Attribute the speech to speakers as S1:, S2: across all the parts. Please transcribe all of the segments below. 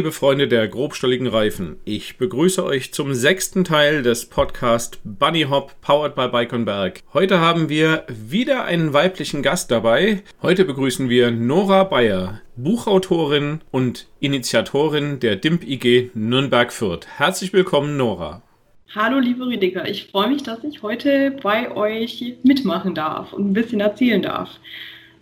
S1: Liebe Freunde der grobstolligen Reifen. Ich begrüße euch zum sechsten Teil des Podcast Bunny Hop Powered by Bike on Berg. Heute haben wir wieder einen weiblichen Gast dabei. Heute begrüßen wir Nora Bayer, Buchautorin und Initiatorin der DIMP IG Nürnberg Fürth. Herzlich willkommen Nora.
S2: Hallo liebe Rüdiger, ich freue mich, dass ich heute bei euch mitmachen darf und ein bisschen erzählen darf.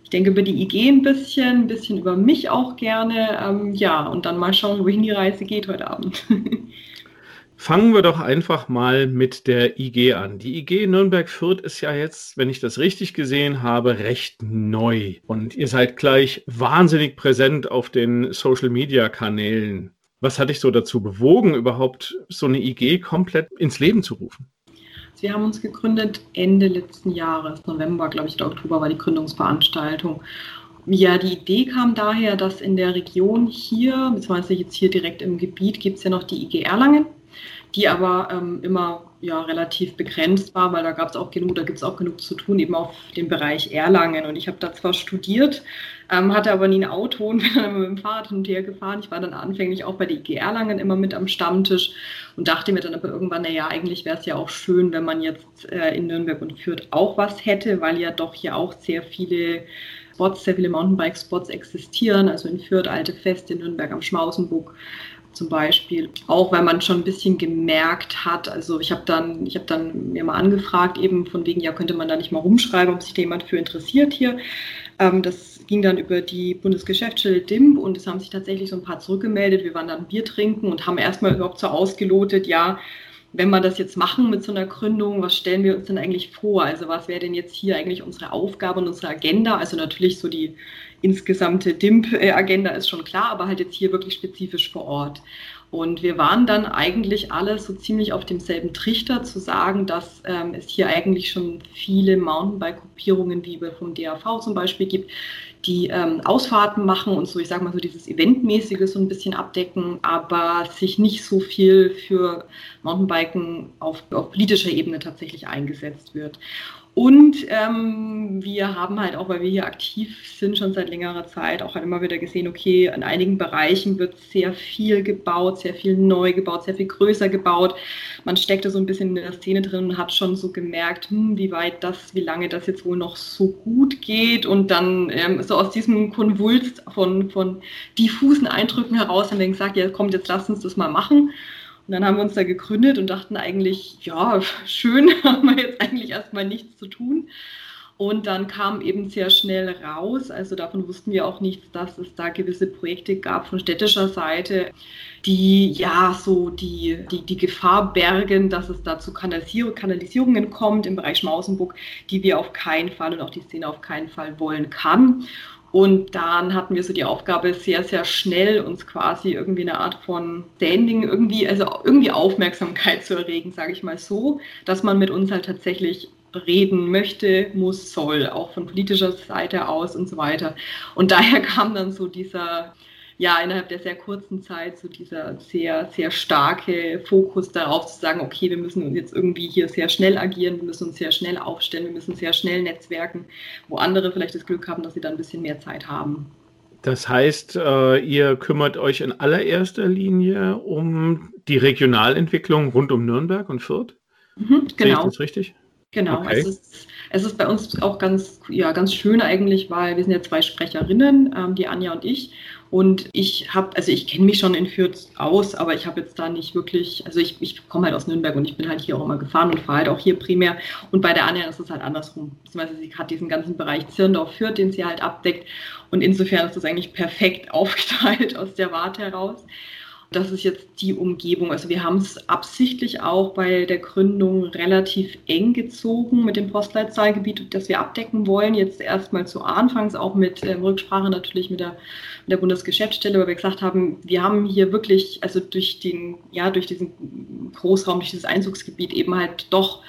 S2: Ich denke über die IG ein bisschen, ein bisschen über mich auch gerne. Ähm, ja, und dann mal schauen, wohin die Reise geht heute Abend.
S1: Fangen wir doch einfach mal mit der IG an. Die IG Nürnberg-Fürth ist ja jetzt, wenn ich das richtig gesehen habe, recht neu. Und ihr seid gleich wahnsinnig präsent auf den Social-Media-Kanälen. Was hat dich so dazu bewogen, überhaupt so eine IG komplett ins Leben zu rufen?
S2: Wir haben uns gegründet Ende letzten Jahres, November, glaube ich, oder Oktober war die Gründungsveranstaltung. Ja, die Idee kam daher, dass in der Region hier, beziehungsweise jetzt hier direkt im Gebiet, gibt es ja noch die IG Erlangen, die aber ähm, immer ja, relativ begrenzt war, weil da gab es auch genug, da gibt es auch genug zu tun, eben auf dem Bereich Erlangen. Und ich habe da zwar studiert, ähm, hatte aber nie ein Auto und bin dann mit dem Fahrrad hin und her gefahren. Ich war dann anfänglich auch bei der IG Erlangen immer mit am Stammtisch und dachte mir dann aber irgendwann, naja, eigentlich wäre es ja auch schön, wenn man jetzt äh, in Nürnberg und Fürth auch was hätte, weil ja doch hier auch sehr viele Spots, sehr viele Mountainbike-Spots existieren, also in Fürth, Alte Feste, in Nürnberg am Schmausenburg zum Beispiel. Auch weil man schon ein bisschen gemerkt hat, also ich habe dann, ich habe dann mir mal angefragt, eben von wegen, ja, könnte man da nicht mal rumschreiben, ob sich da jemand für interessiert hier. Ähm, das ging dann über die Bundesgeschäftsstelle DIMP und es haben sich tatsächlich so ein paar zurückgemeldet. Wir waren dann Bier trinken und haben erstmal überhaupt so ausgelotet, ja, wenn wir das jetzt machen mit so einer Gründung, was stellen wir uns denn eigentlich vor? Also was wäre denn jetzt hier eigentlich unsere Aufgabe und unsere Agenda? Also natürlich so die insgesamte DIMP-Agenda ist schon klar, aber halt jetzt hier wirklich spezifisch vor Ort. Und wir waren dann eigentlich alle so ziemlich auf demselben Trichter zu sagen, dass ähm, es hier eigentlich schon viele Mountainbike-Gruppierungen wie vom DAV zum Beispiel gibt, die ähm, Ausfahrten machen und so, ich sage mal so dieses Eventmäßige so ein bisschen abdecken, aber sich nicht so viel für Mountainbiken auf, auf politischer Ebene tatsächlich eingesetzt wird. Und ähm, wir haben halt auch, weil wir hier aktiv sind, schon seit längerer Zeit auch halt immer wieder gesehen, okay, in einigen Bereichen wird sehr viel gebaut, sehr viel neu gebaut, sehr viel größer gebaut. Man steckte so ein bisschen in der Szene drin und hat schon so gemerkt, hm, wie weit das, wie lange das jetzt wohl noch so gut geht. Und dann ähm, so aus diesem Konvulst von, von diffusen Eindrücken heraus haben wir gesagt, ja, kommt, jetzt lass uns das mal machen. Und dann haben wir uns da gegründet und dachten eigentlich, ja, schön, haben wir jetzt eigentlich erstmal nichts zu tun. Und dann kam eben sehr schnell raus, also davon wussten wir auch nichts, dass es da gewisse Projekte gab von städtischer Seite, die ja so die, die, die Gefahr bergen, dass es da zu Kanalisierung, Kanalisierungen kommt im Bereich Schmausenburg, die wir auf keinen Fall und auch die Szene auf keinen Fall wollen kann. Und dann hatten wir so die Aufgabe, sehr, sehr schnell uns quasi irgendwie eine Art von Standing, irgendwie, also irgendwie Aufmerksamkeit zu erregen, sage ich mal so, dass man mit uns halt tatsächlich reden möchte, muss, soll, auch von politischer Seite aus und so weiter. Und daher kam dann so dieser, ja, innerhalb der sehr kurzen Zeit so dieser sehr, sehr starke Fokus darauf zu sagen, okay, wir müssen jetzt irgendwie hier sehr schnell agieren, wir müssen uns sehr schnell aufstellen, wir müssen sehr schnell netzwerken, wo andere vielleicht das Glück haben, dass sie dann ein bisschen mehr Zeit haben.
S1: Das heißt, äh, ihr kümmert euch in allererster Linie um die Regionalentwicklung rund um Nürnberg und Fürth?
S2: Mhm, genau. Sehe ich
S1: genau. das richtig?
S2: Genau, okay. es, ist, es ist bei uns auch ganz, ja, ganz schön eigentlich, weil wir sind ja zwei Sprecherinnen, ähm, die Anja und ich. Und ich habe, also ich kenne mich schon in Fürth aus, aber ich habe jetzt da nicht wirklich, also ich, ich komme halt aus Nürnberg und ich bin halt hier auch immer gefahren und fahre halt auch hier primär. Und bei der Anja ist es halt andersrum. Beziehungsweise sie hat diesen ganzen Bereich Zirndorf-Fürth, den sie halt abdeckt. Und insofern ist das eigentlich perfekt aufgeteilt aus der Warte heraus. Das ist jetzt die Umgebung. Also wir haben es absichtlich auch bei der Gründung relativ eng gezogen mit dem Postleitzahlgebiet, das wir abdecken wollen. Jetzt erstmal zu Anfangs auch mit äh, Rücksprache natürlich mit der, mit der Bundesgeschäftsstelle, weil wir gesagt haben, wir haben hier wirklich, also durch den, ja, durch diesen Großraum, durch dieses Einzugsgebiet eben halt doch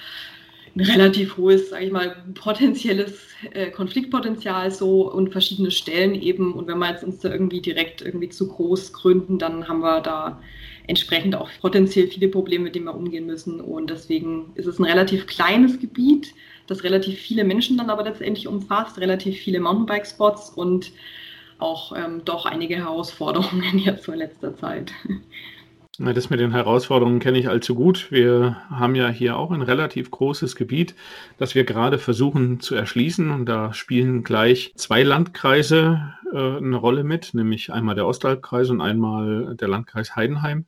S2: ein relativ hohes, sage ich mal, potenzielles äh, Konfliktpotenzial so und verschiedene Stellen eben. Und wenn wir jetzt uns da irgendwie direkt irgendwie zu groß gründen, dann haben wir da entsprechend auch potenziell viele Probleme, mit denen wir umgehen müssen. Und deswegen ist es ein relativ kleines Gebiet, das relativ viele Menschen dann aber letztendlich umfasst, relativ viele Mountainbike-Spots und auch ähm, doch einige Herausforderungen jetzt in letzter Zeit.
S1: Das mit den Herausforderungen kenne ich allzu gut. Wir haben ja hier auch ein relativ großes Gebiet, das wir gerade versuchen zu erschließen. Und da spielen gleich zwei Landkreise äh, eine Rolle mit, nämlich einmal der Ostalbkreis und einmal der Landkreis Heidenheim.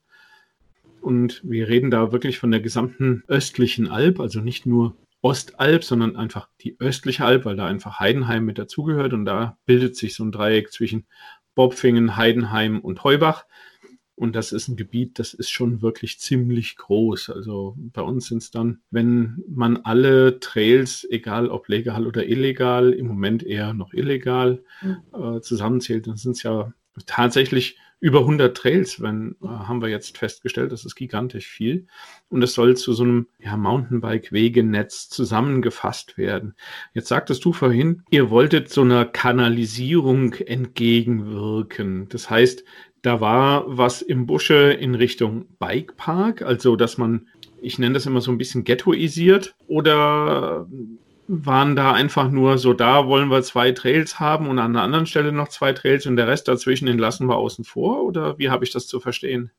S1: Und wir reden da wirklich von der gesamten östlichen Alb, also nicht nur Ostalb, sondern einfach die östliche Alb, weil da einfach Heidenheim mit dazugehört. Und da bildet sich so ein Dreieck zwischen Bobfingen, Heidenheim und Heubach. Und das ist ein Gebiet, das ist schon wirklich ziemlich groß. Also bei uns sind es dann, wenn man alle Trails, egal ob legal oder illegal, im Moment eher noch illegal mhm. äh, zusammenzählt, dann sind es ja tatsächlich über 100 Trails, wenn, äh, haben wir jetzt festgestellt, das ist gigantisch viel. Und es soll zu so einem ja, Mountainbike-Wegenetz zusammengefasst werden. Jetzt sagtest du vorhin, ihr wolltet so einer Kanalisierung entgegenwirken. Das heißt, da war was im Busche in Richtung Bikepark, also dass man, ich nenne das immer so ein bisschen ghettoisiert, oder waren da einfach nur so, da wollen wir zwei Trails haben und an einer anderen Stelle noch zwei Trails und der Rest dazwischen den lassen wir außen vor? Oder wie habe ich das zu verstehen?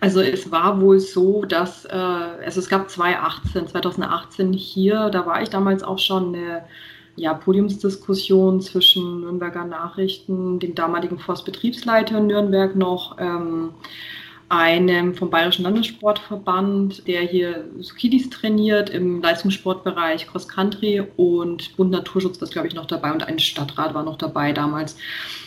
S2: Also es war wohl so, dass äh, also es gab 2018, 2018 hier, da war ich damals auch schon eine ja, Podiumsdiskussion zwischen Nürnberger Nachrichten, dem damaligen Forstbetriebsleiter in Nürnberg noch, ähm, einem vom Bayerischen Landessportverband, der hier Sukidis trainiert im Leistungssportbereich Cross Country und Bund Naturschutz war, glaube ich, noch dabei und ein Stadtrat war noch dabei damals.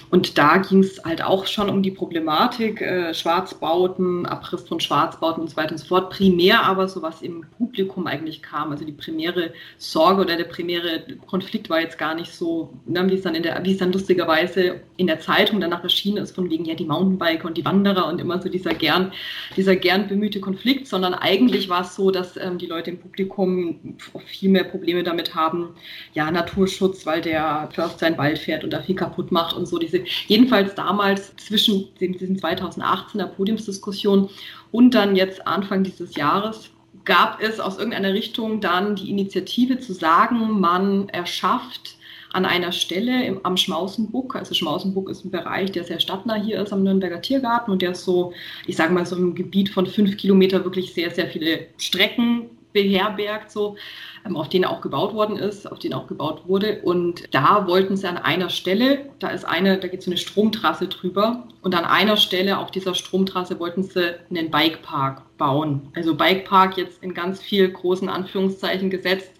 S2: Und da ging es halt auch schon um die Problematik, äh, Schwarzbauten, Abriss von Schwarzbauten und so weiter und so fort. Primär aber so was im Publikum eigentlich kam. Also die primäre Sorge oder der primäre Konflikt war jetzt gar nicht so, ne, wie es dann es dann lustigerweise in der Zeitung danach erschienen ist, von wegen ja die Mountainbiker und die Wanderer und immer so dieser gern, dieser gern bemühte Konflikt, sondern eigentlich war es so, dass ähm, die Leute im Publikum viel mehr Probleme damit haben, ja, Naturschutz, weil der Förster seinen Wald fährt und da viel kaputt macht und so. Diese jedenfalls damals zwischen diesen 2018er Podiumsdiskussion und dann jetzt Anfang dieses Jahres gab es aus irgendeiner Richtung dann die Initiative zu sagen, man erschafft an einer Stelle im, am Schmausenbuck, also Schmausenbuck ist ein Bereich, der sehr stadtnah hier ist am Nürnberger Tiergarten und der ist so, ich sage mal so im Gebiet von fünf Kilometer wirklich sehr, sehr viele Strecken beherbergt, so, ähm, auf denen auch gebaut worden ist, auf denen auch gebaut wurde. Und da wollten sie an einer Stelle, da ist eine, da geht so eine Stromtrasse drüber, und an einer Stelle auf dieser Stromtrasse wollten sie einen Bikepark bauen. Also Bikepark jetzt in ganz viel großen Anführungszeichen gesetzt,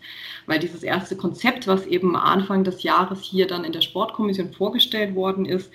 S2: weil dieses erste Konzept, was eben Anfang des Jahres hier dann in der Sportkommission vorgestellt worden ist,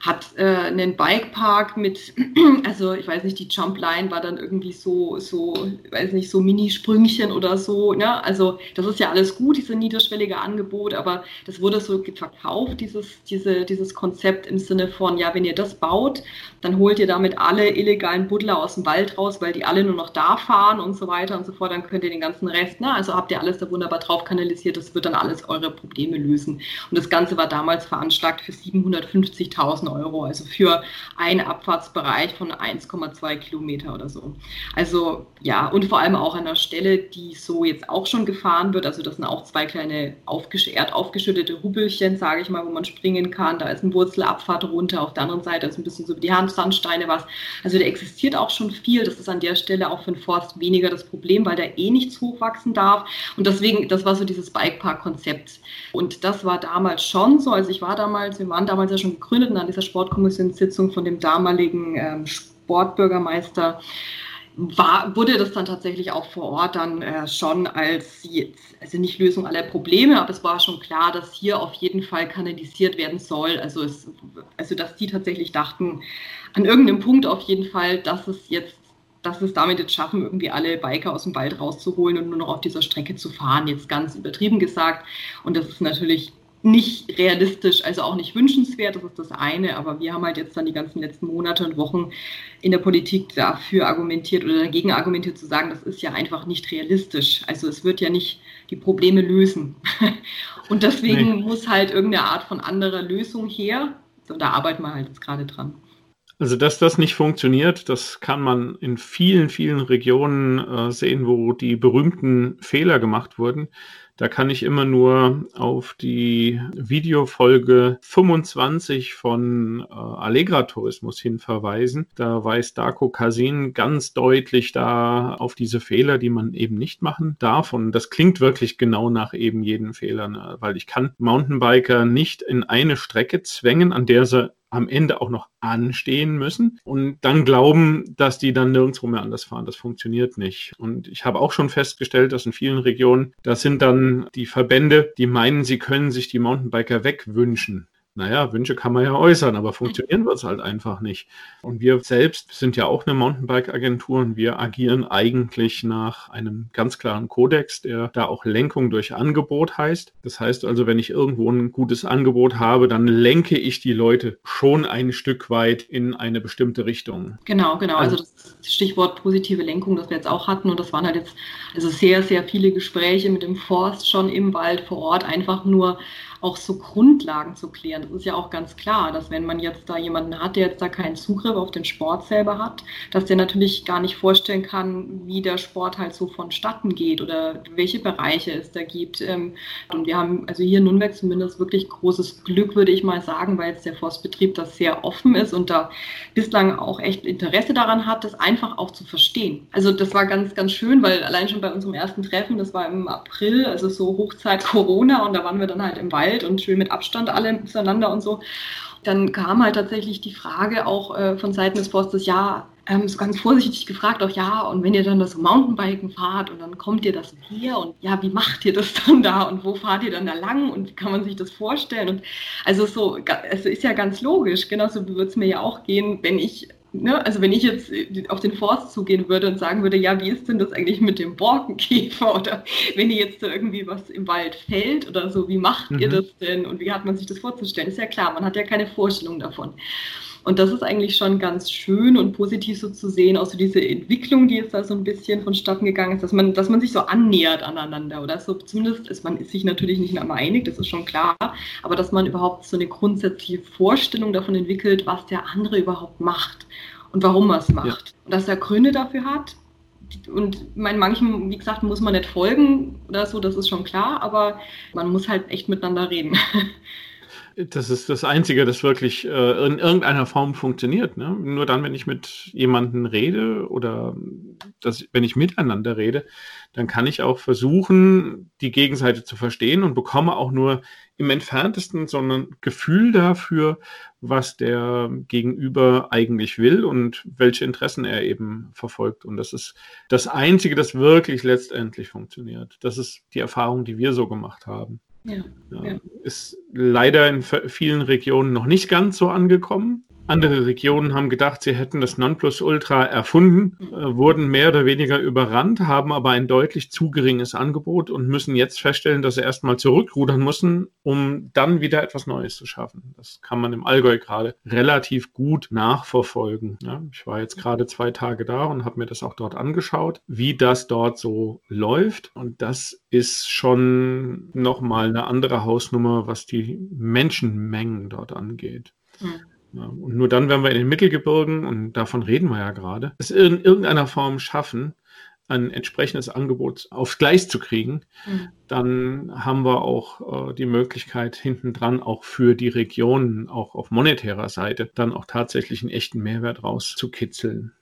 S2: hat äh, einen Bikepark mit, also ich weiß nicht, die Jumpline war dann irgendwie so, so, weiß nicht, so Mini-Sprüngchen oder so. Ne? Also das ist ja alles gut, diese niederschwellige Angebot, aber das wurde so verkauft, dieses, diese, dieses Konzept im Sinne von, ja, wenn ihr das baut, dann holt ihr damit alle illegalen Buddler aus dem Wald raus, weil die alle nur noch da fahren und so weiter und so fort, dann könnt ihr den ganzen Rest, ne? also habt ihr alles da wunderbar drauf kanalisiert, das wird dann alles eure Probleme lösen. Und das Ganze war damals veranschlagt für 750.000 Euro, also für einen Abfahrtsbereich von 1,2 Kilometer oder so. Also ja, und vor allem auch an der Stelle, die so jetzt auch schon gefahren wird. Also das sind auch zwei kleine aufgesch erdaufgeschüttete Hubbelchen, sage ich mal, wo man springen kann. Da ist eine Wurzelabfahrt runter. Auf der anderen Seite ist ein bisschen so die Handsandsteine was. Also da existiert auch schon viel. Das ist an der Stelle auch für den Forst weniger das Problem, weil der eh nichts hochwachsen darf. Und deswegen, das war so dieses Bikepark-Konzept. Und das war damals schon so. Also ich war damals, wir waren damals ja schon gegründet und an dieser Sportkommissionssitzung von dem damaligen ähm, Sportbürgermeister war, wurde das dann tatsächlich auch vor Ort dann äh, schon als also nicht Lösung aller Probleme, aber es war schon klar, dass hier auf jeden Fall kanalisiert werden soll. Also, es, also dass die tatsächlich dachten, an irgendeinem Punkt auf jeden Fall, dass es jetzt dass es damit jetzt schaffen, irgendwie alle Biker aus dem Wald rauszuholen und nur noch auf dieser Strecke zu fahren, jetzt ganz übertrieben gesagt. Und das ist natürlich nicht realistisch, also auch nicht wünschenswert, das ist das eine, aber wir haben halt jetzt dann die ganzen letzten Monate und Wochen in der Politik dafür argumentiert oder dagegen argumentiert zu sagen, das ist ja einfach nicht realistisch. Also es wird ja nicht die Probleme lösen. Und deswegen nee. muss halt irgendeine Art von anderer Lösung her. So, da arbeiten wir halt jetzt gerade dran.
S1: Also, dass das nicht funktioniert, das kann man in vielen, vielen Regionen äh, sehen, wo die berühmten Fehler gemacht wurden Da kann ich immer nur auf die Videofolge 25 von äh, Allegra Tourismus hin verweisen. Da weist Darko Kasin ganz deutlich da auf diese Fehler, die man eben nicht machen darf. Und das klingt wirklich genau nach eben jeden Fehler, ne? weil ich kann Mountainbiker nicht in eine Strecke zwängen, an der sie am Ende auch noch anstehen müssen und dann glauben, dass die dann nirgendwo mehr anders fahren. Das funktioniert nicht. Und ich habe auch schon festgestellt, dass in vielen Regionen, das sind dann die Verbände, die meinen, sie können sich die Mountainbiker wegwünschen naja, Wünsche kann man ja äußern, aber funktionieren wird es halt einfach nicht. Und wir selbst sind ja auch eine Mountainbike-Agentur und wir agieren eigentlich nach einem ganz klaren Kodex, der da auch Lenkung durch Angebot heißt. Das heißt also, wenn ich irgendwo ein gutes Angebot habe, dann lenke ich die Leute schon ein Stück weit in eine bestimmte Richtung.
S2: Genau, genau. Also, also das Stichwort positive Lenkung, das wir jetzt auch hatten und das waren halt jetzt also sehr, sehr viele Gespräche mit dem Forst schon im Wald vor Ort, einfach nur auch so Grundlagen zu klären. Das ist ja auch ganz klar, dass wenn man jetzt da jemanden hat, der jetzt da keinen Zugriff auf den Sport selber hat, dass der natürlich gar nicht vorstellen kann, wie der Sport halt so vonstatten geht oder welche Bereiche es da gibt. Ähm, und wir haben also hier in Nürnberg zumindest wirklich großes Glück, würde ich mal sagen, weil jetzt der Forstbetrieb das sehr offen ist und da bislang auch echt Interesse daran hat, das einfach auch zu verstehen. Also das war ganz, ganz schön, weil allein schon bei unserem ersten Treffen, das war im April, also so Hochzeit Corona und da waren wir dann halt im Wald Wald und schön mit Abstand alle miteinander und so. Dann kam halt tatsächlich die Frage auch äh, von Seiten des Forstes, ja, ähm, so ganz vorsichtig gefragt, auch ja, und wenn ihr dann das Mountainbiken fahrt und dann kommt ihr das hier und ja, wie macht ihr das dann da und wo fahrt ihr dann da lang und wie kann man sich das vorstellen? Und also so, es ist ja ganz logisch, genauso würde es mir ja auch gehen, wenn ich Ne, also wenn ich jetzt auf den Forst zugehen würde und sagen würde, ja, wie ist denn das eigentlich mit dem Borkenkäfer oder wenn ihr jetzt irgendwie was im Wald fällt oder so, wie macht mhm. ihr das denn und wie hat man sich das vorzustellen? Ist ja klar, man hat ja keine Vorstellung davon. Und das ist eigentlich schon ganz schön und positiv so zu sehen, auch so diese Entwicklung, die jetzt da so ein bisschen vonstatten gegangen ist, dass man, dass man sich so annähert aneinander oder so zumindest ist man ist sich natürlich nicht immer einig, das ist schon klar, aber dass man überhaupt so eine grundsätzliche Vorstellung davon entwickelt, was der andere überhaupt macht und warum er es macht. Ja. Und dass er Gründe dafür hat. Und mein, manchen, wie gesagt, muss man nicht folgen oder so, das ist schon klar, aber man muss halt echt miteinander reden.
S1: Das ist das Einzige, das wirklich äh, in irgendeiner Form funktioniert. Ne? Nur dann, wenn ich mit jemandem rede oder das, wenn ich miteinander rede, dann kann ich auch versuchen, die Gegenseite zu verstehen und bekomme auch nur im entferntesten so ein Gefühl dafür, was der Gegenüber eigentlich will und welche Interessen er eben verfolgt. Und das ist das Einzige, das wirklich letztendlich funktioniert. Das ist die Erfahrung, die wir so gemacht haben. Ja, ja. Ist leider in vielen Regionen noch nicht ganz so angekommen. Andere Regionen haben gedacht, sie hätten das Nonplusultra erfunden, äh, wurden mehr oder weniger überrannt, haben aber ein deutlich zu geringes Angebot und müssen jetzt feststellen, dass sie erstmal zurückrudern müssen, um dann wieder etwas Neues zu schaffen. Das kann man im Allgäu gerade relativ gut nachverfolgen. Ja, ich war jetzt gerade zwei Tage da und habe mir das auch dort angeschaut, wie das dort so läuft. Und das ist schon nochmal eine andere Hausnummer, was die Menschenmengen dort angeht. Mhm. Und nur dann, wenn wir in den Mittelgebirgen, und davon reden wir ja gerade, es in irgendeiner Form schaffen, ein entsprechendes Angebot aufs Gleis zu kriegen, mhm. dann haben wir auch äh, die Möglichkeit, hintendran auch für die Regionen, auch auf monetärer Seite, dann auch tatsächlich einen echten Mehrwert rauszukitzeln.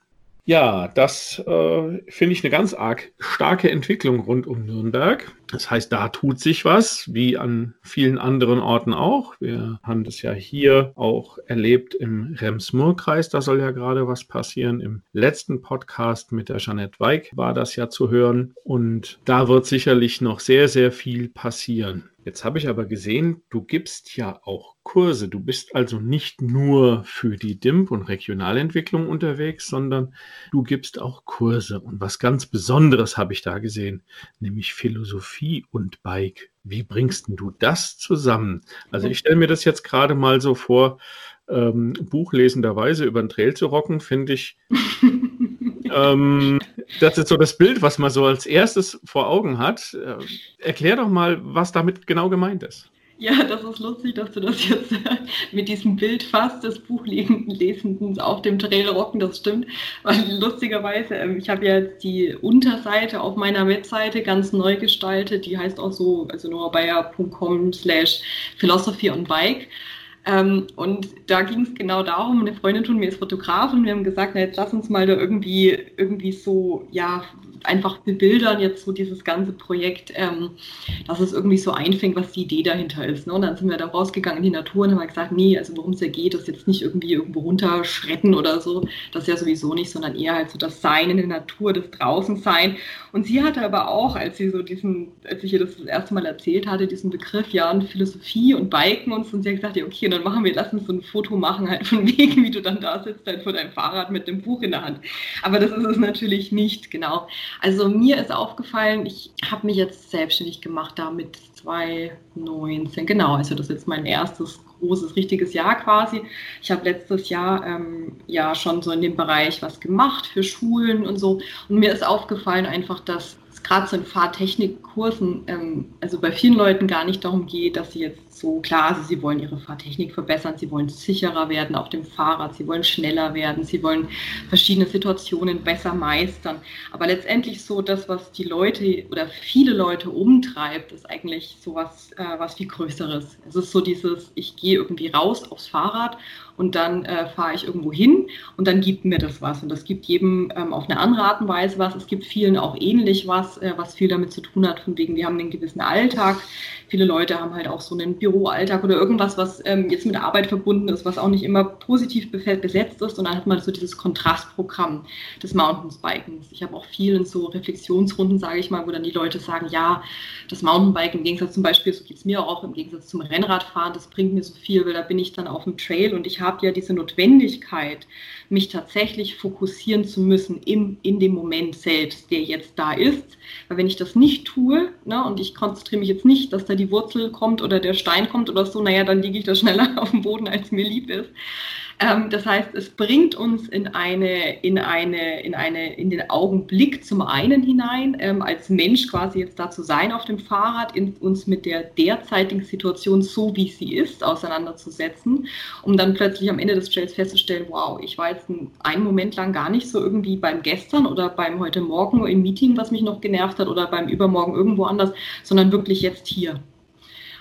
S1: Ja, das äh, finde ich eine ganz arg starke Entwicklung rund um Nürnberg. Das heißt, da tut sich was, wie an vielen anderen Orten auch. Wir haben das ja hier auch erlebt im Rems-Murr-Kreis. Da soll ja gerade was passieren. Im letzten Podcast mit der Jeanette Weig war das ja zu hören. Und da wird sicherlich noch sehr, sehr viel passieren. Jetzt habe ich aber gesehen, du gibst ja auch Kurse. Du bist also nicht nur für die DIMP und Regionalentwicklung unterwegs, sondern du gibst auch Kurse. Und was ganz Besonderes habe ich da gesehen, nämlich Philosophie und Bike. Wie bringst du das zusammen? Also ich stelle mir das jetzt gerade mal so vor, ähm, buchlesenderweise über den Trail zu rocken, finde ich ähm, das ist so das Bild, was man so als erstes vor Augen hat. Äh, erklär doch mal, was damit genau gemeint ist.
S2: Ja, das ist lustig, dass du das jetzt mit diesem Bild fast des Buchlesenden auf dem Trail rocken, das stimmt. Weil lustigerweise, ähm, ich habe ja jetzt die Unterseite auf meiner Webseite ganz neu gestaltet, die heißt auch so, also norabayer.com slash philosophy on bike. Ähm, und da ging es genau darum, eine Freundin von mir ist Fotografin wir haben gesagt, na jetzt lass uns mal da irgendwie, irgendwie so, ja, einfach bebildern jetzt so dieses ganze Projekt, ähm, dass es irgendwie so einfängt, was die Idee dahinter ist. Ne? Und dann sind wir da rausgegangen in die Natur und haben gesagt, nee, also worum es ja geht, ist jetzt nicht irgendwie irgendwo runterschretten oder so, das ja sowieso nicht, sondern eher halt so das Sein in der Natur, das Draußensein. Und sie hatte aber auch, als sie so diesen, als ich ihr das das erste Mal erzählt hatte, diesen Begriff, ja, und Philosophie und Biken und so, und sie hat gesagt, ja, okay, dann machen wir, lass uns so ein Foto machen, halt von wegen, wie du dann da sitzt, halt vor deinem Fahrrad mit dem Buch in der Hand. Aber das ist es natürlich nicht, genau. Also mir ist aufgefallen, ich habe mich jetzt selbstständig gemacht da mit 2019, genau, also das ist jetzt mein erstes großes, richtiges Jahr quasi. Ich habe letztes Jahr ähm, ja schon so in dem Bereich was gemacht für Schulen und so. Und mir ist aufgefallen einfach, dass gerade so in Fahrtechnikkursen, ähm, also bei vielen Leuten gar nicht darum geht, dass sie jetzt so, klar, also sie wollen ihre Fahrtechnik verbessern, sie wollen sicherer werden auf dem Fahrrad, sie wollen schneller werden, sie wollen verschiedene Situationen besser meistern. Aber letztendlich so das, was die Leute oder viele Leute umtreibt, ist eigentlich sowas äh, was viel Größeres. Es ist so dieses, ich gehe irgendwie raus aufs Fahrrad und dann äh, fahre ich irgendwo hin und dann gibt mir das was. Und das gibt jedem ähm, auf eine andere Art und Weise was. Es gibt vielen auch ähnlich was, äh, was viel damit zu tun hat, von wegen, wir haben einen gewissen Alltag. Viele Leute haben halt auch so einen Büroalltag oder irgendwas, was ähm, jetzt mit Arbeit verbunden ist, was auch nicht immer positiv besetzt ist. Und dann hat man so dieses Kontrastprogramm des Mountainbikens. Ich habe auch viel in so Reflexionsrunden, sage ich mal, wo dann die Leute sagen, ja, das Mountainbiken im Gegensatz zum Beispiel, so geht es mir auch, im Gegensatz zum Rennradfahren, das bringt mir so viel, weil da bin ich dann auf dem Trail und ich habe habe ja diese Notwendigkeit, mich tatsächlich fokussieren zu müssen im, in dem Moment selbst, der jetzt da ist. Weil wenn ich das nicht tue ne, und ich konzentriere mich jetzt nicht, dass da die Wurzel kommt oder der Stein kommt oder so, naja, dann liege ich da schneller auf dem Boden, als mir lieb ist. Ähm, das heißt, es bringt uns in eine, in eine, in eine, in den Augenblick zum einen hinein, ähm, als Mensch quasi jetzt da zu sein auf dem Fahrrad, in, uns mit der derzeitigen Situation so wie sie ist auseinanderzusetzen, um dann plötzlich am Ende des Trails festzustellen, wow, ich war jetzt einen Moment lang gar nicht so irgendwie beim gestern oder beim heute Morgen im Meeting, was mich noch genervt hat oder beim übermorgen irgendwo anders, sondern wirklich jetzt hier.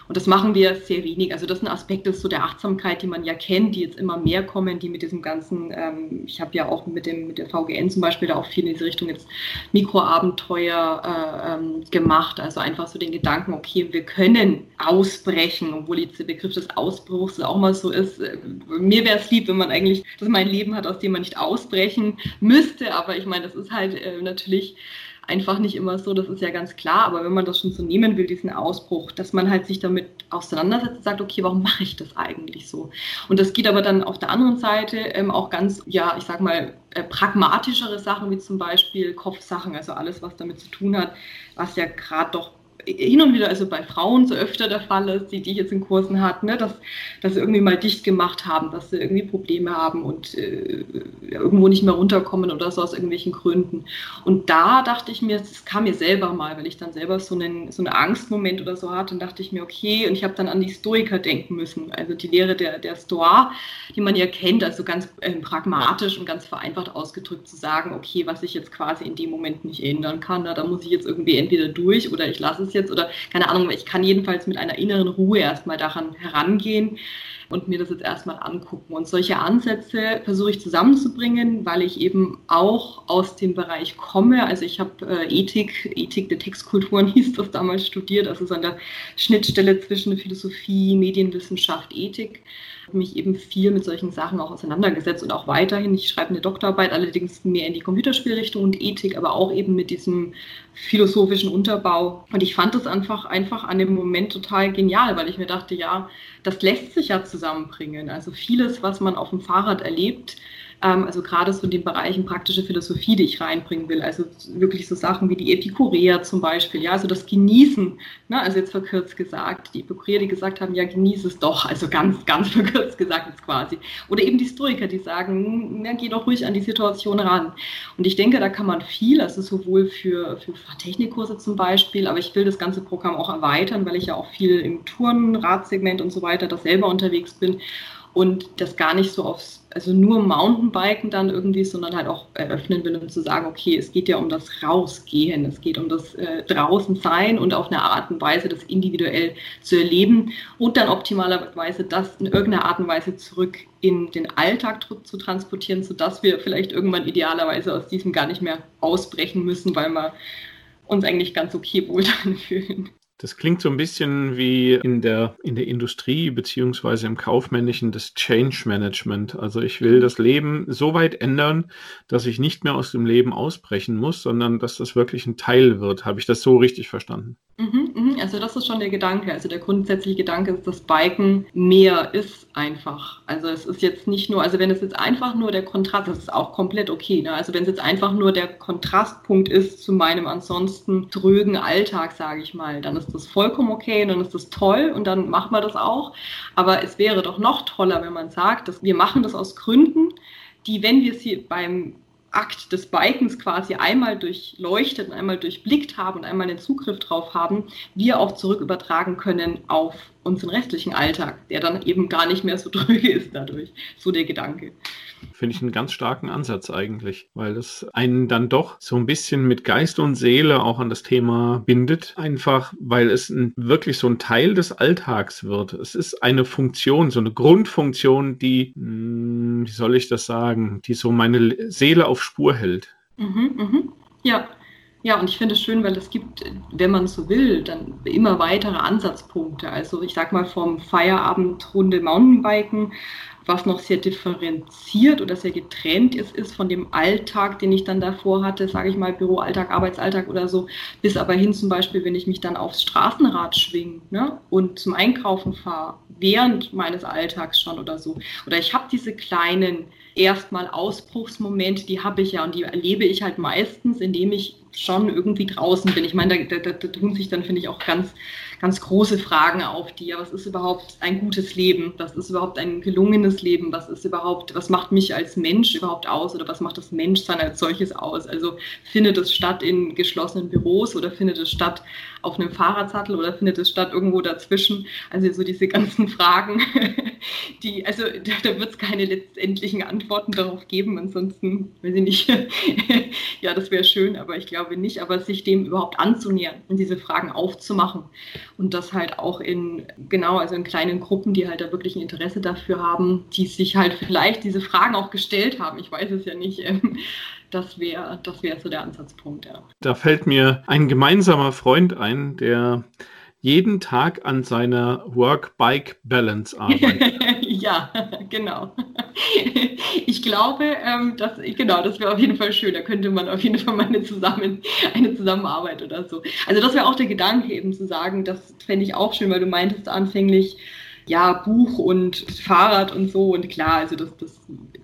S2: Und das machen wir sehr wenig. Also das ist ein Aspekt ist so der Achtsamkeit, die man ja kennt, die jetzt immer mehr kommen, die mit diesem ganzen, ähm, ich habe ja auch mit dem mit der VGN zum Beispiel da auch viel in diese Richtung jetzt Mikroabenteuer äh, ähm, gemacht. Also einfach so den Gedanken, okay, wir können ausbrechen, obwohl jetzt der Begriff des Ausbruchs auch mal so ist. Äh, mir wäre es lieb, wenn man eigentlich, dass man ein Leben hat, aus dem man nicht ausbrechen müsste. Aber ich meine, das ist halt äh, natürlich einfach nicht immer so, das ist ja ganz klar, aber wenn man das schon so nehmen will, diesen Ausbruch, dass man halt sich damit auseinandersetzt und sagt, okay, warum mache ich das eigentlich so? Und das geht aber dann auf der anderen Seite ähm, auch ganz, ja, ich sag mal, äh, pragmatischere Sachen, wie zum Beispiel Kopfsachen, also alles, was damit zu tun hat, was ja gerade doch hin und wieder, also bei Frauen so öfter der Fall ist, die, die ich jetzt in Kursen hatte, ne, dass, dass sie irgendwie mal dicht gemacht haben, dass sie irgendwie Probleme haben und äh, irgendwo nicht mehr runterkommen oder so aus irgendwelchen Gründen. Und da dachte ich mir, das kam mir selber mal, weil ich dann selber so einen, so einen Angstmoment oder so hatte, und dachte ich mir, okay, und ich habe dann an die Stoiker denken müssen, also die Lehre der, der Stoa, die man ja kennt, also ganz äh, pragmatisch und ganz vereinfacht ausgedrückt zu sagen, okay, was ich jetzt quasi in dem Moment nicht ändern kann, na, da muss ich jetzt irgendwie entweder durch oder ich lasse es jetzt oder keine Ahnung, ich kann jedenfalls mit einer inneren Ruhe erstmal daran herangehen und mir das jetzt erstmal angucken. Und solche Ansätze versuche ich zusammenzubringen, weil ich eben auch aus dem Bereich komme. Also ich habe äh, Ethik, Ethik der Textkulturen hieß das damals studiert, also so an der Schnittstelle zwischen Philosophie, Medienwissenschaft, Ethik mich eben viel mit solchen Sachen auch auseinandergesetzt und auch weiterhin. Ich schreibe eine Doktorarbeit, allerdings mehr in die Computerspielrichtung und Ethik, aber auch eben mit diesem philosophischen Unterbau. Und ich fand das einfach, einfach an dem Moment total genial, weil ich mir dachte, ja, das lässt sich ja zusammenbringen. Also vieles, was man auf dem Fahrrad erlebt, Ähm, also gerade so in den Bereichen praktische Philosophie, die ich reinbringen will. Also wirklich so Sachen wie die Epikureer zum Beispiel, ja, also das Genießen. Ne? Also jetzt verkürzt gesagt, die Epikureer, die gesagt haben, ja, genieße es doch, also ganz, ganz verkürzt gesagt jetzt quasi. Oder eben die Stoiker, die sagen, ja, geh doch ruhig an die Situation ran. Und ich denke, da kann man viel, also sowohl für, für Technikkurse zum Beispiel, aber ich will das ganze Programm auch erweitern, weil ich ja auch viel im Touren, Radsegment und so weiter da selber unterwegs bin und das gar nicht so aufs, also nur Mountainbiken dann irgendwie, sondern halt auch eröffnen will, um zu sagen, okay, es geht ja um das Rausgehen, es geht um das äh, draußen sein und auf eine Art und Weise das individuell zu erleben und dann optimalerweise das in irgendeiner Art und Weise zurück in den Alltag zu transportieren, sodass wir vielleicht irgendwann idealerweise aus diesem gar nicht mehr ausbrechen müssen, weil wir uns eigentlich ganz okay wohl dann fühlen.
S1: Das klingt so ein bisschen wie in der, in der Industrie beziehungsweise im Kaufmännischen das Change Management. Also ich will das Leben so weit ändern, dass ich nicht mehr aus dem Leben ausbrechen muss, sondern dass das wirklich ein Teil wird. Habe ich das so richtig verstanden?
S2: Mhm, mhm. Also das ist schon der Gedanke. Also der grundsätzliche Gedanke ist, dass Biken mehr ist einfach. Also es ist jetzt nicht nur, also wenn es jetzt einfach nur der Kontrast, das ist auch komplett okay. Ne? Also wenn es jetzt einfach nur der Kontrastpunkt ist zu meinem ansonsten trögen Alltag, sage ich mal, dann ist das vollkommen okay und dann ist das toll und dann machen wir das auch. Aber es wäre doch noch toller, wenn man sagt, dass wir machen das aus Gründen, die, wenn wir sie beim Akt des Bikens quasi einmal durchleuchtet und einmal durchblickt haben und einmal den Zugriff drauf haben, wir auch zurück übertragen können auf unseren restlichen Alltag, der dann eben gar nicht mehr so dröge ist dadurch. So der Gedanke.
S1: Finde ich einen ganz starken Ansatz eigentlich, weil es einen dann doch so ein bisschen mit Geist und Seele auch an das Thema bindet. Einfach, weil es ein, wirklich so ein Teil des Alltags wird. Es ist eine Funktion, so eine Grundfunktion, die, mh, hm, wie soll ich das sagen, die so meine Seele auf Spur hält.
S2: Mhm, mhm. Ja, ja, und ich finde es schön, weil es gibt, wenn man so will, dann immer weitere Ansatzpunkte. Also ich sag mal vom Feierabendrunde Mountainbiken was noch sehr differenziert oder sehr getrennt ist, ist von dem Alltag, den ich dann davor hatte, sage ich mal, Büroalltag, Arbeitsalltag oder so, bis aber hin zum Beispiel, wenn ich mich dann aufs Straßenrad schwinge ne, und zum Einkaufen fahre, während meines Alltags schon oder so. Oder ich habe diese kleinen erstmal Ausbruchsmomente, die habe ich ja und die erlebe ich halt meistens, indem ich schon irgendwie draußen bin. Ich meine, da, da, da tun sich dann, finde ich, auch ganz ganz große Fragen auf die. Was ist überhaupt ein gutes Leben? Was ist überhaupt ein gelungenes Leben? Was ist überhaupt, was macht mich als Mensch überhaupt aus oder was macht das Menschsein als solches aus? Also findet es statt in geschlossenen Büros oder findet es statt auf einem Fahrradsattel oder findet es statt irgendwo dazwischen? Also so diese ganzen Fragen, die, also da, da wird es keine letztendlichen Antworten darauf geben. Ansonsten, weiß ich nicht, ja, das wäre schön, aber ich glaube nicht. Aber sich dem überhaupt anzunähern und diese Fragen aufzumachen und das halt auch in, genau, also in kleinen Gruppen, die halt da wirklich ein Interesse dafür haben, die sich halt vielleicht diese Fragen auch gestellt haben. Ich weiß es ja nicht. Ähm, das wäre das wär so der Ansatzpunkt, ja.
S1: Da fällt mir ein gemeinsamer Freund ein, der jeden Tag an seiner Work-Bike-Balance arbeitet.
S2: ja, genau. Ich glaube, ähm, dass, genau, das wäre auf jeden Fall schön. Da könnte man auf jeden Fall mal eine, Zusammen, eine Zusammenarbeit oder so. Also das wäre auch der Gedanke eben zu sagen, das fände ich auch schön, weil du meintest anfänglich, ja, Buch und Fahrrad und so. Und klar, also das, das,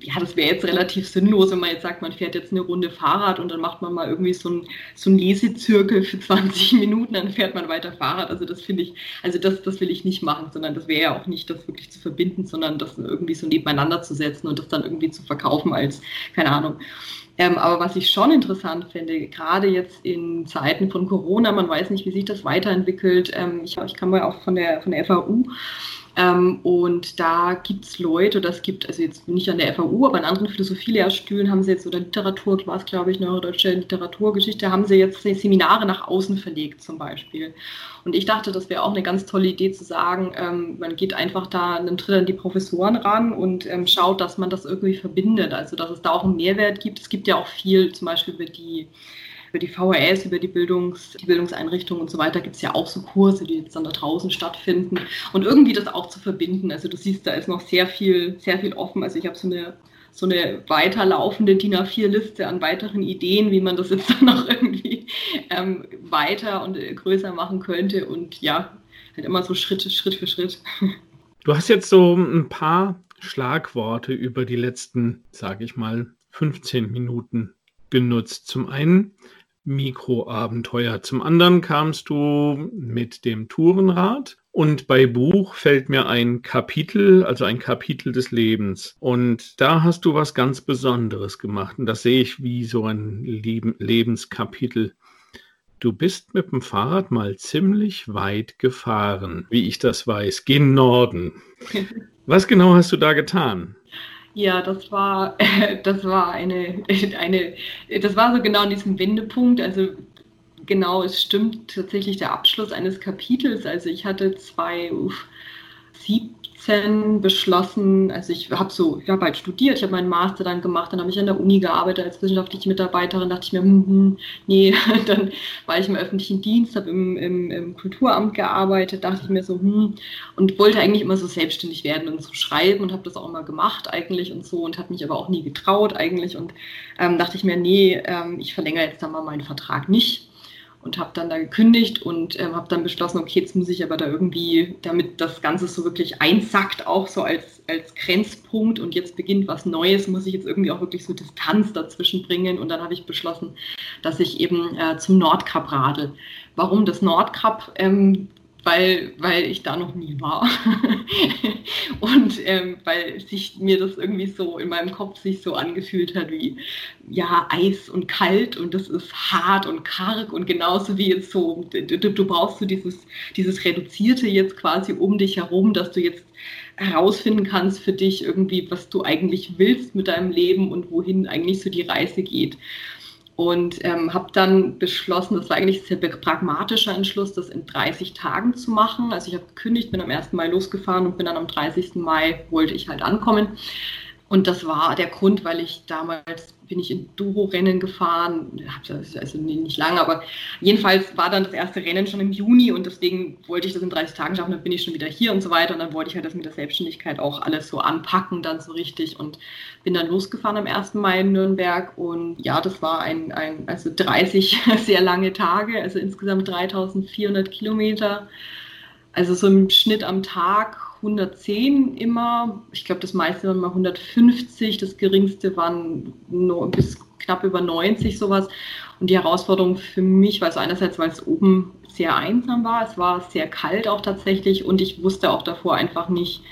S2: ja, das wäre jetzt relativ sinnlos, wenn man jetzt sagt, man fährt jetzt eine Runde Fahrrad und dann macht man mal irgendwie so ein, so Lesezirkel für 20 Minuten, dann fährt man weiter Fahrrad. Also das finde ich, also das, das will ich nicht machen, sondern das wäre ja auch nicht das wirklich zu verbinden, sondern das irgendwie so nebeneinander zu setzen und das dann irgendwie zu verkaufen als, keine Ahnung. Ähm, aber was ich schon interessant finde, gerade jetzt in Zeiten von Corona, man weiß nicht, wie sich das weiterentwickelt. Ähm, ich, ich kam ja auch von der, von der FAU ähm, und da gibt es Leute, das gibt, also jetzt nicht an der FAU, aber an anderen Philosophielehrstühlen haben sie jetzt, oder Literatur, war es glaube ich, deutsche Literaturgeschichte, haben sie jetzt Seminare nach außen verlegt zum Beispiel. Und ich dachte, das wäre auch eine ganz tolle Idee zu sagen, ähm, man geht einfach da einen Tritt an die Professoren ran und ähm, schaut, dass man das irgendwie verbindet, also dass es da auch einen Mehrwert gibt. Es gibt ja auch viel zum Beispiel über die über die VHS, über die, Bildungs-, die Bildungseinrichtungen und so weiter gibt es ja auch so Kurse, die jetzt dann da draußen stattfinden. Und irgendwie das auch zu verbinden. Also du siehst, da ist noch sehr viel, sehr viel offen. Also ich habe so eine so eine weiterlaufende DIN A4-Liste an weiteren Ideen, wie man das jetzt dann noch irgendwie ähm, weiter und äh, größer machen könnte. Und ja, halt immer so Schritt, Schritt für Schritt.
S1: Du hast jetzt so ein paar Schlagworte über die letzten, sage ich mal, 15 Minuten genutzt. Zum einen Mikroabenteuer, zum anderen kamst du mit dem Tourenrad und bei Buch fällt mir ein Kapitel, also ein Kapitel des Lebens. Und da hast du was ganz Besonderes gemacht. Und das sehe ich wie so ein Lebenskapitel. Du bist mit dem Fahrrad mal ziemlich weit gefahren, wie ich das weiß, gen Norden. Was genau hast du da getan?
S2: Ja, das war, das war eine, eine, das war so genau an diesem Wendepunkt. Also genau, es stimmt tatsächlich der Abschluss eines Kapitels. Also ich hatte zwei, uff, sieb, 2017 beschlossen, also ich habe so, ich habe halt studiert, ich habe meinen Master dann gemacht, dann habe ich an der Uni gearbeitet als wissenschaftliche Mitarbeiterin, dachte ich mir, hm, hm, nee, dann war ich im öffentlichen Dienst, habe im, im, im, Kulturamt gearbeitet, dachte ich mir so, hm, und wollte eigentlich immer so selbstständig werden und so schreiben und habe das auch immer gemacht eigentlich und so und habe mich aber auch nie getraut eigentlich und ähm, dachte ich mir, nee, ähm, ich verlängere jetzt dann mal meinen Vertrag nicht und habe dann da gekündigt und ähm, habe dann beschlossen, okay, jetzt muss ich aber da irgendwie, damit das Ganze so wirklich einsackt, auch so als, als Grenzpunkt und jetzt beginnt was Neues, muss ich jetzt irgendwie auch wirklich so Distanz dazwischen bringen und dann habe ich beschlossen, dass ich eben äh, zum Nordkap radel. Warum das Nordkap? Ähm, weil, weil ich da noch nie war. und ähm, weil sich mir das irgendwie so in meinem Kopf sich so angefühlt hat wie, ja, Eis und kalt und das ist hart und karg und genauso wie jetzt so, du, du brauchst so dieses, dieses Reduzierte jetzt quasi um dich herum, dass du jetzt herausfinden kannst für dich irgendwie, was du eigentlich willst mit deinem Leben und wohin eigentlich so die Reise geht und ähm, habe dann beschlossen, das war eigentlich ein sehr pragmatischer Entschluss, das in 30 Tagen zu machen. Also ich habe gekündigt, bin am 1. Mai losgefahren und bin dann am 30. Mai, wollte ich halt ankommen. Und das war der Grund, weil ich damals bin ich in Duro-Rennen gefahren, also nicht lange, aber jedenfalls war dann das erste Rennen schon im Juni und deswegen wollte ich das in 30 Tagen schaffen, dann bin ich schon wieder hier und so weiter. Und dann wollte ich halt das mit der Selbstständigkeit auch alles so anpacken, dann so richtig und bin dann losgefahren am 1. Mai in Nürnberg. Und ja, das war ein, ein also 30 sehr lange Tage, also insgesamt 3400 Kilometer, also so im Schnitt am Tag 110 immer. Ich glaube, das meiste waren mal 150, das geringste waren nur bis knapp über 90 sowas. Und die Herausforderung für mich war es einerseits, weil es oben sehr einsam war, es war sehr kalt auch tatsächlich und ich wusste auch davor einfach nicht,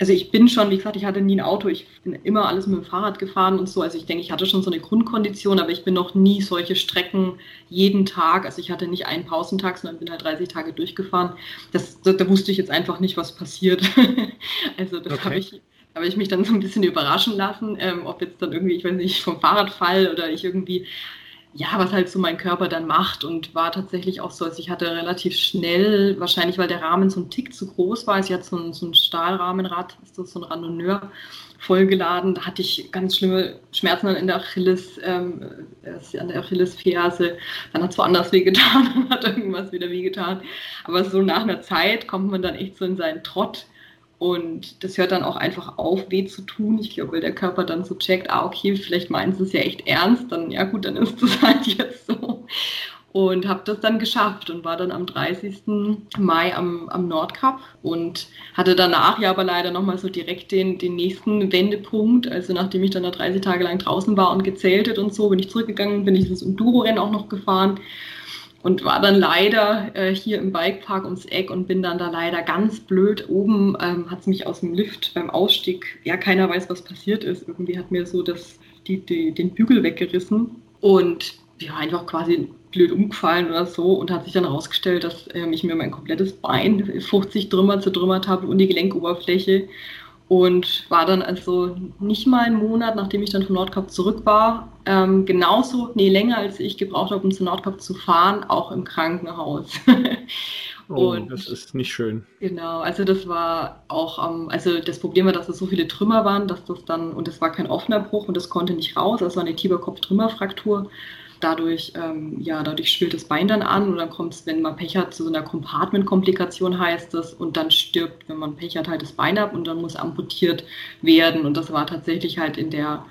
S2: also ich bin schon, wie gesagt, ich hatte nie ein Auto, ich bin immer alles mit dem Fahrrad gefahren und so. Also ich denke, ich hatte schon so eine Grundkondition, aber ich bin noch nie solche Strecken jeden Tag. Also ich hatte nicht einen Pausentag, sondern bin halt 30 Tage durchgefahren. Das, da, da wusste ich jetzt einfach nicht, was passiert. also das okay. habe ich, habe ich mich dann so ein bisschen überraschen lassen, ähm, ob jetzt dann irgendwie, ich weiß nicht, vom Fahrrad fall oder ich irgendwie ja, was halt so mein Körper dann macht und war tatsächlich auch so, also ich hatte relativ schnell, wahrscheinlich weil der Rahmen so ein Tick zu groß war, also ich hatte so ein, so ein Stahlrahmenrad, ist das so ein Randonneur, vollgeladen, da hatte ich ganz schlimme Schmerzen in der Achilles, ähm, an der Achillesferse, dann hat es woanders wehgetan, dann hat irgendwas wieder wehgetan, aber so nach einer Zeit kommt man dann echt so in seinen Trott, und das hört dann auch einfach auf, weh zu tun. Ich glaube, weil der Körper dann so checkt, ah, okay, vielleicht meinen sie es ja echt ernst, dann ja gut, dann ist das halt jetzt so. Und habe das dann geschafft und war dann am 30. Mai am, am Nordkap und hatte danach ja aber leider nochmal so direkt den, den nächsten Wendepunkt. Also nachdem ich dann da 30 Tage lang draußen war und gezeltet und so, bin ich zurückgegangen, bin ich das Enduro-Rennen auch noch gefahren und war dann leider äh, hier im Bikepark ums Eck und bin dann da leider ganz blöd oben, ähm, hat es mich aus dem Lift beim Ausstieg, ja, keiner weiß, was passiert ist. Irgendwie hat mir so das, die, die, den Bügel weggerissen und ja, einfach quasi blöd umgefallen oder so und hat sich dann herausgestellt, dass ähm, ich mir mein komplettes Bein 50 Trümmer zertrümmert habe und die Gelenkoberfläche und war dann also nicht mal einen Monat, nachdem ich dann vom Nordkap zurück war, ähm, genauso, nee, länger als ich gebraucht habe, um zum Nordkap zu fahren, auch im Krankenhaus.
S1: oh, und, das ist nicht schön.
S2: Genau, also das war auch, ähm, also das Problem war, dass es so viele Trümmer waren, dass das dann, und es war kein offener Bruch und das konnte nicht raus, das war eine Tiberkopf-Trümmerfraktur. Dadurch, ähm, ja, dadurch schwillt das Bein dann an und dann kommt es, wenn man Pech hat, zu so einer Compartment-Komplikation heißt das und dann stirbt, wenn man Pech hat, halt das Bein ab und dann muss amputiert werden und das war tatsächlich halt in der,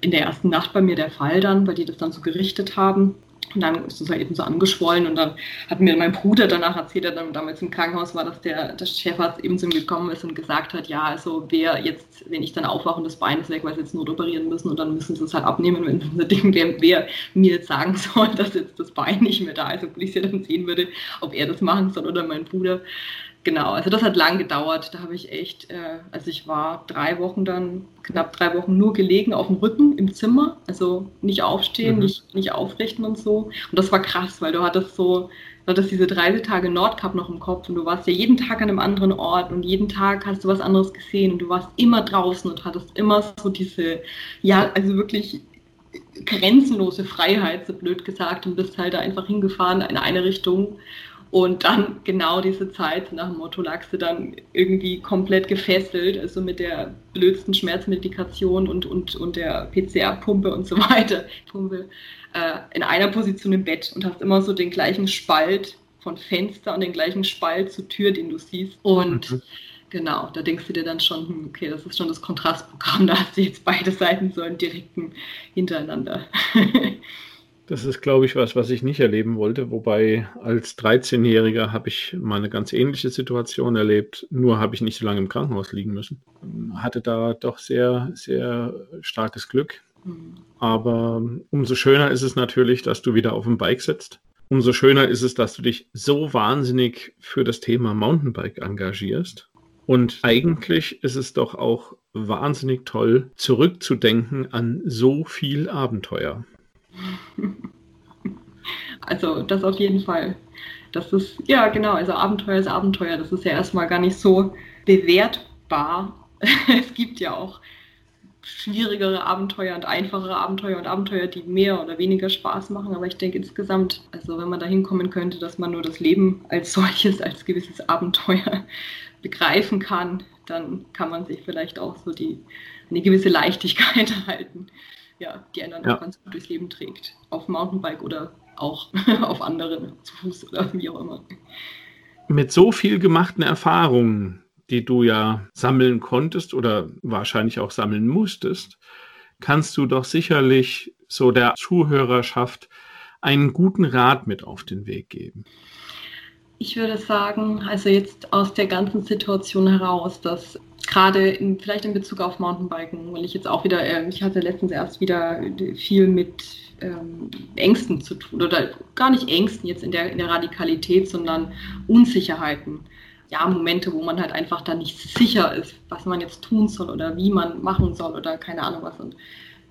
S2: in der ersten Nacht bei mir der Fall dann, weil die das dann so gerichtet haben. Und dann ist es halt eben so angeschwollen und dann hat mir mein Bruder danach erzählt, er dann damals im Krankenhaus war, dass der, der Chefarzt eben zu ihm gekommen ist und gesagt hat, ja, also wer jetzt, wenn ich dann aufwache und das Bein ist weg, weil sie jetzt not operieren müssen und dann müssen sie es halt abnehmen, wenn sie denken, wer, wer mir jetzt sagen soll, dass jetzt das Bein nicht mehr da ist, obwohl ich es ja dann sehen würde, ob er das machen soll oder mein Bruder. Genau, also das hat lang gedauert. Da habe ich echt, äh, also ich war drei Wochen dann, knapp drei Wochen nur gelegen auf dem Rücken im Zimmer. Also nicht aufstehen, mhm. nicht, nicht aufrichten und so. Und das war krass, weil du hattest so, du hattest diese 30 Tage Nordkap noch im Kopf und du warst ja jeden Tag an einem anderen Ort und jeden Tag hast du was anderes gesehen und du warst immer draußen und hattest immer so diese, ja, also wirklich grenzenlose Freiheit, so blöd gesagt, und bist halt da einfach hingefahren in eine Richtung und dann genau diese Zeit nach dem Motto lagst du dann irgendwie komplett gefesselt, also mit der blödsten Schmerzmedikation und, und, und der PCR-Pumpe und so weiter, Pumpe, äh, in einer Position im Bett und hast immer so den gleichen Spalt von Fenster und den gleichen Spalt zur Tür, den du siehst. Und mhm. genau, da denkst du dir dann schon, hm, okay, das ist schon das Kontrastprogramm, da hast du jetzt beide Seiten so einen direkten hintereinander.
S1: Das ist, glaube ich, was, was ich nicht erleben wollte. Wobei als 13-Jähriger habe ich mal eine ganz ähnliche Situation erlebt. Nur habe ich nicht so lange im Krankenhaus liegen müssen. Hatte da doch sehr, sehr starkes Glück. Aber umso schöner ist es natürlich, dass du wieder auf dem Bike sitzt. Umso schöner ist es, dass du dich so wahnsinnig für das Thema Mountainbike engagierst. Und eigentlich ist es doch auch wahnsinnig toll, zurückzudenken an so viel Abenteuer.
S2: Also das auf jeden Fall. Das ist, ja genau, also Abenteuer ist Abenteuer. Das ist ja erstmal gar nicht so bewertbar. es gibt ja auch schwierigere Abenteuer und einfachere Abenteuer und Abenteuer, die mehr oder weniger Spaß machen. Aber ich denke insgesamt, also wenn man da hinkommen könnte, dass man nur das Leben als solches, als gewisses Abenteuer begreifen kann, dann kann man sich vielleicht auch so die, eine gewisse Leichtigkeit erhalten ja, die einen dann ja. auch ganz gut durchs Leben trägt. Auf Mountainbike oder auch auf anderen, zu Fuß oder wie auch immer.
S1: Mit so viel gemachten Erfahrungen, die du ja sammeln konntest oder wahrscheinlich auch sammeln musstest, kannst du doch sicherlich so der Zuhörerschaft einen guten Rat mit auf den Weg geben.
S2: Ich würde sagen, also jetzt aus der ganzen Situation heraus, dass gerade in, vielleicht in Bezug auf Mountainbiken, weil ich jetzt auch wieder, äh, ich hatte letztens erst wieder viel mit ähm, Ängsten zu tun oder gar nicht Ängsten jetzt in der, in der Radikalität, sondern Unsicherheiten. Ja, Momente, wo man halt einfach da nicht sicher ist, was man jetzt tun soll oder wie man machen soll oder keine Ahnung was. Und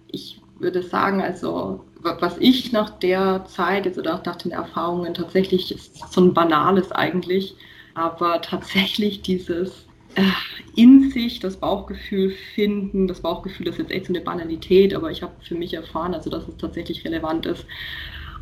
S2: ich würde sagen, also was ich nach der Zeit jetzt oder auch nach den Erfahrungen tatsächlich ist so ein banales eigentlich, aber tatsächlich dieses äh, in sich das Bauchgefühl finden. Das Bauchgefühl ist jetzt echt so eine Banalität, aber ich habe für mich erfahren, also dass es tatsächlich relevant ist.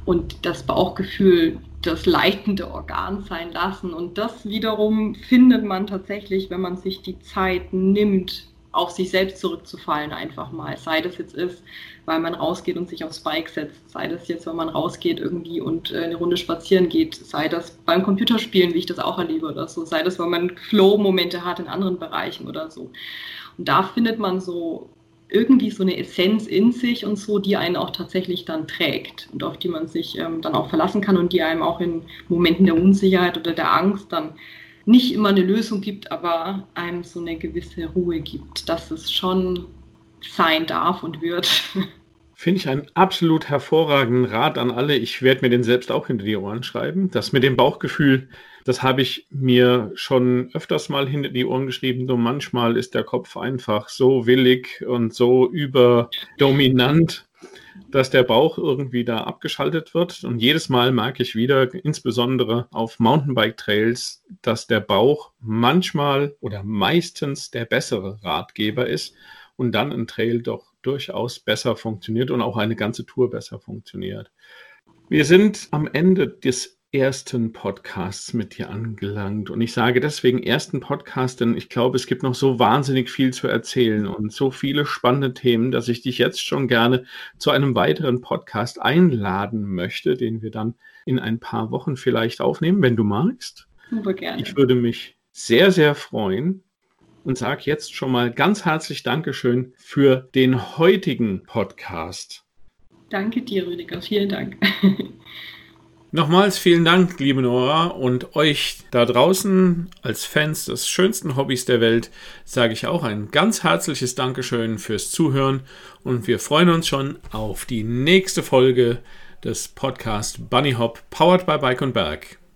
S2: Und das Bauchgefühl das leitende Organ sein lassen. Und das wiederum findet man tatsächlich, wenn man sich die Zeit nimmt, auf sich selbst zurückzufallen einfach mal. Sei das jetzt ist, weil man rausgeht und sich aufs Bike setzt, sei das jetzt, wenn man rausgeht irgendwie und äh, eine Runde spazieren geht, sei das beim Computerspielen, wie ich das auch erlebe oder so, sei das, weil man Flow-Momente hat in anderen Bereichen oder so. Und da findet man so irgendwie so eine Essenz in sich und so, die einen auch tatsächlich dann trägt und auf die man sich ähm, dann auch verlassen kann und die einem auch in Momenten der Unsicherheit oder der Angst dann nicht immer eine Lösung gibt, aber einem so eine gewisse Ruhe gibt, dass es schon sein darf und wird.
S1: Finde ich einen absolut hervorragenden Rat an alle. Ich werde mir den selbst auch hinter die Ohren schreiben. Das mit dem Bauchgefühl, das habe ich mir schon öfters mal hinter die Ohren geschrieben. Nur manchmal ist der Kopf einfach so willig und so überdominant, dass der Bauch irgendwie da abgeschaltet wird. Und jedes Mal merke ich wieder, insbesondere auf Mountainbike-Trails, dass der Bauch manchmal oder meistens der bessere Ratgeber ist und dann ein Trail doch durchaus besser funktioniert und auch eine ganze Tour besser funktioniert. Wir sind am Ende des ersten Podcasts mit dir angelangt. Und ich sage deswegen ersten Podcast, denn ich glaube, es gibt noch so wahnsinnig viel zu erzählen und so viele spannende Themen, dass ich dich jetzt schon gerne zu einem weiteren Podcast einladen möchte, den wir dann in ein paar Wochen vielleicht aufnehmen, wenn du magst.
S2: Super gerne.
S1: Ich würde mich sehr, sehr freuen und sage jetzt schon mal ganz herzlich Dankeschön für den heutigen Podcast.
S2: Danke dir, Rüdiger. Vielen Dank.
S1: Nochmals vielen Dank, liebe Nora, und euch da draußen als Fans des schönsten Hobbys der Welt sage ich auch ein ganz herzliches Dankeschön fürs Zuhören und wir freuen uns schon auf die nächste Folge des Podcast Bunny Hop powered by Bike und Berg.